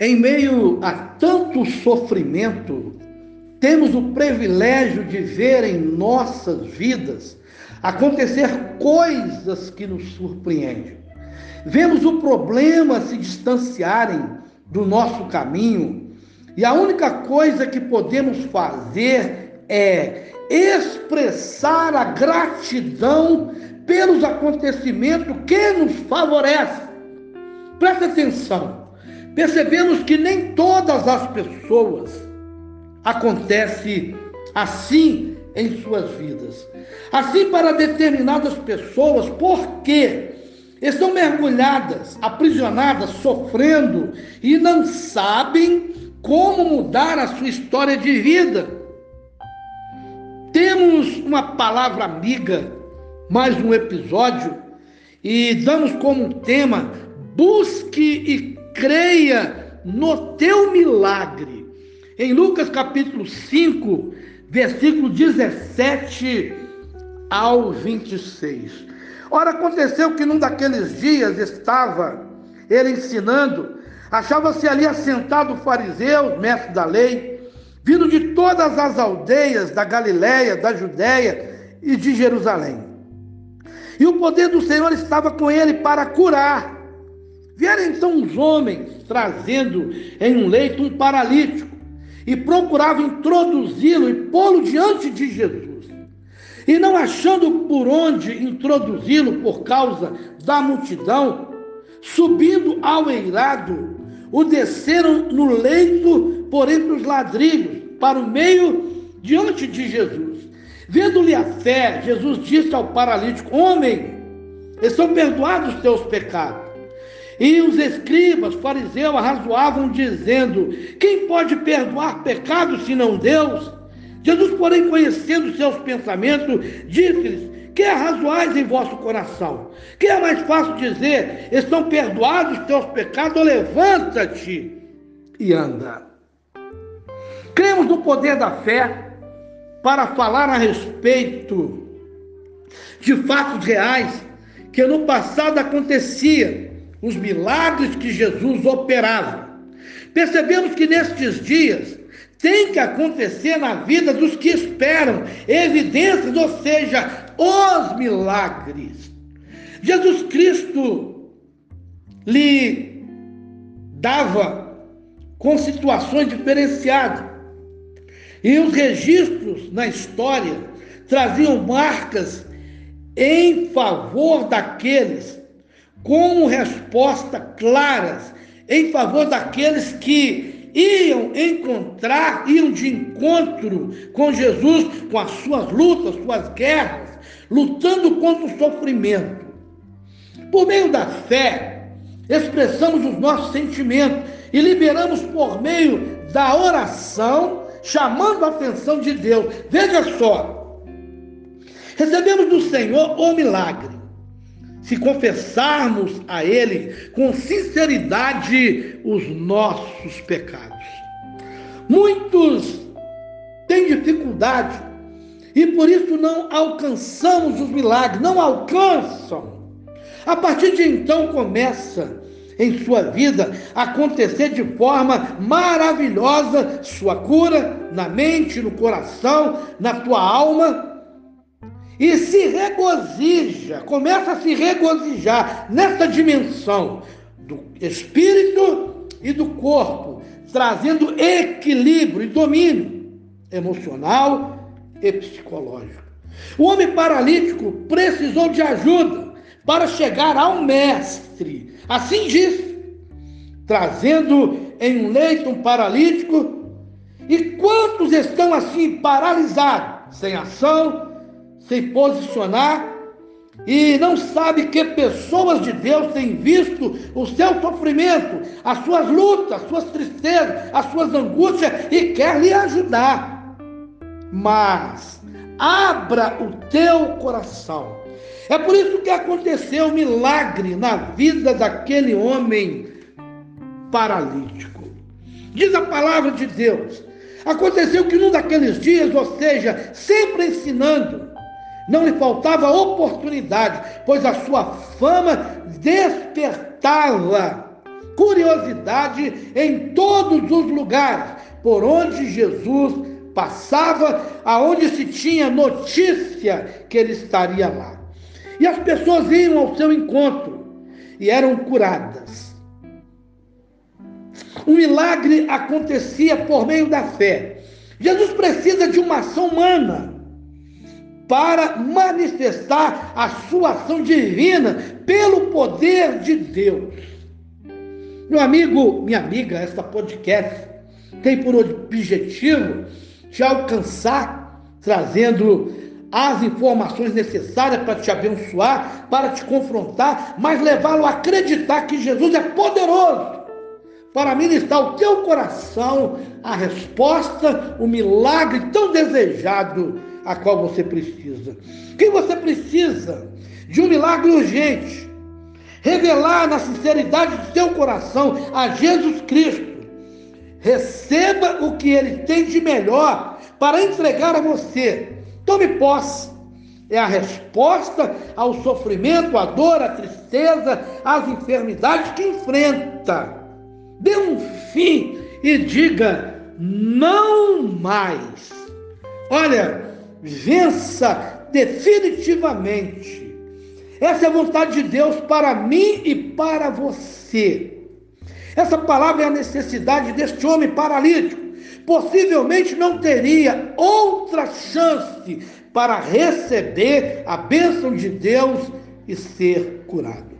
Em meio a tanto sofrimento, temos o privilégio de ver em nossas vidas acontecer coisas que nos surpreendem. Vemos o problema se distanciarem do nosso caminho e a única coisa que podemos fazer é expressar a gratidão pelos acontecimentos que nos favorecem. Presta atenção. Percebemos que nem todas as pessoas acontece assim em suas vidas. Assim para determinadas pessoas, porque estão mergulhadas, aprisionadas, sofrendo e não sabem como mudar a sua história de vida. Temos uma palavra amiga, mais um episódio, e damos como tema: busque e creia no teu milagre. Em Lucas capítulo 5, versículo 17 ao 26. Ora, aconteceu que num daqueles dias estava ele ensinando, achava-se ali assentado o fariseu, mestre da lei, vindo de todas as aldeias da Galiléia, da Judéia e de Jerusalém. E o poder do Senhor estava com ele para curar. Vieram então os homens trazendo em um leito um paralítico e procuravam introduzi-lo e pô-lo diante de Jesus. E não achando por onde introduzi-lo por causa da multidão, subindo ao eirado, o desceram no leito por entre os ladrilhos, para o meio diante de Jesus. Vendo-lhe a fé, Jesus disse ao paralítico: Homem, estão perdoados os teus pecados. E os escribas, fariseus, arrazoavam, dizendo: Quem pode perdoar pecados senão Deus? Jesus, porém, conhecendo seus pensamentos, disse-lhes: Que arrazoais em vosso coração? Que é mais fácil dizer: Estão perdoados os teus pecados, levanta-te e anda. Cremos no poder da fé para falar a respeito de fatos reais que no passado acontecia os milagres que Jesus operava. Percebemos que nestes dias tem que acontecer na vida dos que esperam evidências, ou seja, os milagres. Jesus Cristo lhe dava com situações diferenciadas. E os registros na história traziam marcas em favor daqueles como resposta claras em favor daqueles que iam encontrar, iam de encontro com Jesus, com as suas lutas, suas guerras, lutando contra o sofrimento. Por meio da fé, expressamos os nossos sentimentos e liberamos por meio da oração, chamando a atenção de Deus. Veja só, recebemos do Senhor o milagre se confessarmos a Ele com sinceridade os nossos pecados. Muitos têm dificuldade e por isso não alcançamos os milagres, não alcançam. A partir de então começa em sua vida acontecer de forma maravilhosa sua cura na mente, no coração, na tua alma e se regozija, começa a se regozijar nessa dimensão do espírito e do corpo, trazendo equilíbrio e domínio emocional e psicológico. O homem paralítico precisou de ajuda para chegar ao mestre. Assim diz, trazendo em um leito um paralítico. E quantos estão assim paralisados, sem ação, se posicionar e não sabe que pessoas de Deus têm visto o seu sofrimento, as suas lutas, as suas tristezas, as suas angústias e quer lhe ajudar. Mas abra o teu coração. É por isso que aconteceu um milagre na vida daquele homem paralítico. Diz a palavra de Deus. Aconteceu que num daqueles dias, ou seja, sempre ensinando, não lhe faltava oportunidade, pois a sua fama despertava curiosidade em todos os lugares por onde Jesus passava, aonde se tinha notícia que ele estaria lá. E as pessoas iam ao seu encontro e eram curadas. O milagre acontecia por meio da fé. Jesus precisa de uma ação humana para manifestar a sua ação divina pelo poder de Deus. Meu amigo, minha amiga, esta podcast tem por objetivo te alcançar, trazendo as informações necessárias para te abençoar, para te confrontar, mas levá-lo a acreditar que Jesus é poderoso para ministrar ao teu coração a resposta, o milagre tão desejado a qual você precisa. Que você precisa de um milagre urgente. Revelar na sinceridade do teu coração a Jesus Cristo. Receba o que ele tem de melhor para entregar a você. Tome posse. É a resposta ao sofrimento, à dor, à tristeza, às enfermidades que enfrenta. Dê um fim e diga não mais. Olha, vença definitivamente. Essa é a vontade de Deus para mim e para você. Essa palavra é a necessidade deste homem paralítico. Possivelmente não teria outra chance para receber a bênção de Deus e ser curado.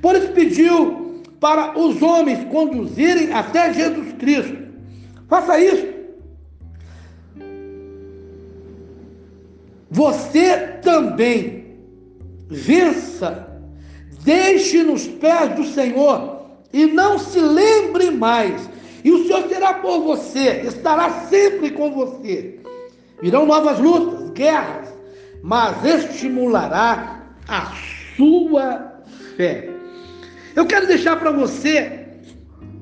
Por isso pediu para os homens conduzirem até Jesus Cristo. Faça isso. Você também vença, deixe nos pés do Senhor e não se lembre mais. E o Senhor será por você, estará sempre com você. Virão novas lutas, guerras, mas estimulará a sua fé. Eu quero deixar para você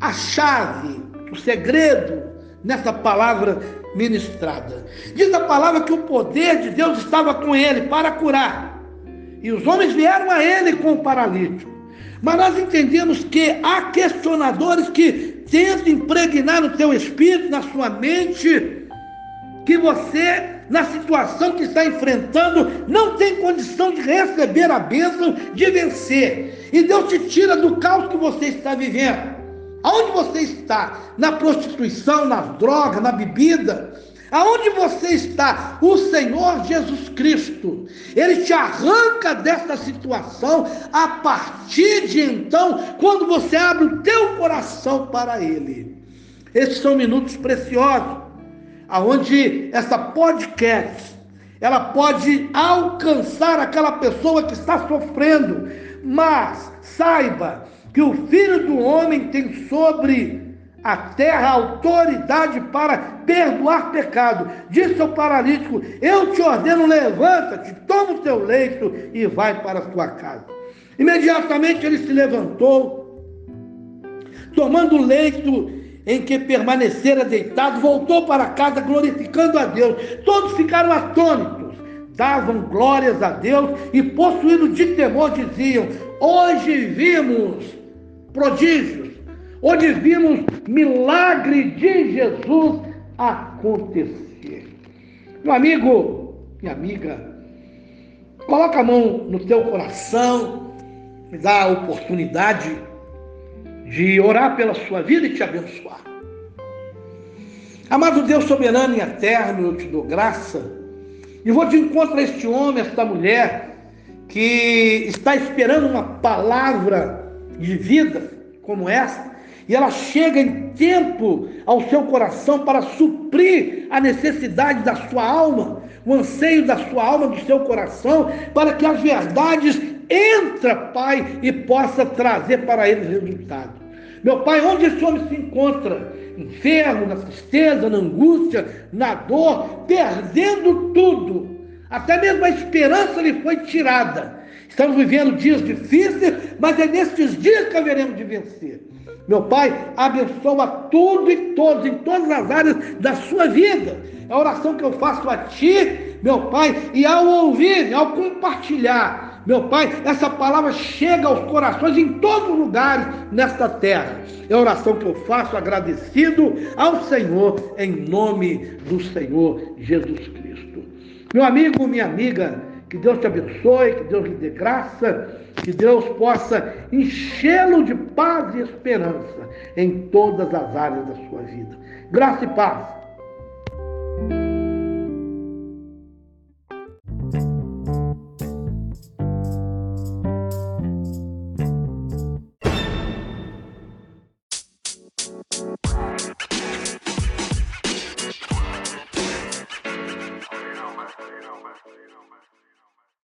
a chave, o segredo nessa palavra ministrada. Diz a palavra que o poder de Deus estava com ele para curar. E os homens vieram a ele com o paralítico. Mas nós entendemos que há questionadores que tentam impregnar no teu espírito, na sua mente, que você, na situação que está enfrentando, não tem condição de receber a bênção de vencer. E Deus te tira do caos que você está vivendo. Aonde você está? Na prostituição, nas drogas, na bebida? Aonde você está? O Senhor Jesus Cristo. Ele te arranca dessa situação a partir de então, quando você abre o teu coração para Ele. Esses são minutos preciosos, aonde essa podcast ela pode alcançar aquela pessoa que está sofrendo, mas saiba que o Filho do Homem tem sobre a terra autoridade para perdoar pecado. Disse ao paralítico: Eu te ordeno, levanta-te, toma o teu leito e vai para a tua casa. Imediatamente ele se levantou, tomando o leito em que permanecera deitado, voltou para casa glorificando a Deus. Todos ficaram atônitos, davam glórias a Deus e, possuídos de temor, diziam: Hoje vimos prodígios, onde vimos milagre de Jesus acontecer. Meu amigo, minha amiga, coloca a mão no teu coração, me dá a oportunidade de orar pela sua vida e te abençoar. Amado Deus soberano e eterno, eu te dou graça e vou te encontrar este homem, esta mulher que está esperando uma palavra de vida como essa, e ela chega em tempo ao seu coração para suprir a necessidade da sua alma, o anseio da sua alma, do seu coração, para que as verdades entra, Pai, e possa trazer para eles resultado. Meu Pai, onde esse homem se encontra? Enfermo, na tristeza, na angústia, na dor, perdendo tudo. Até mesmo a esperança lhe foi tirada. Estamos vivendo dias difíceis, mas é nesses dias que haveremos de vencer. Meu Pai, abençoa tudo e todos, em todas as áreas da sua vida. É a oração que eu faço a Ti, meu Pai, e ao ouvir, ao compartilhar, meu Pai, essa palavra chega aos corações em todos os lugares nesta terra. É a oração que eu faço agradecido ao Senhor, em nome do Senhor Jesus Cristo. Meu amigo, minha amiga, que Deus te abençoe, que Deus lhe dê graça, que Deus possa enchê-lo de paz e esperança em todas as áreas da sua vida. Graça e paz.